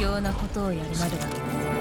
要なことをやるまでだ。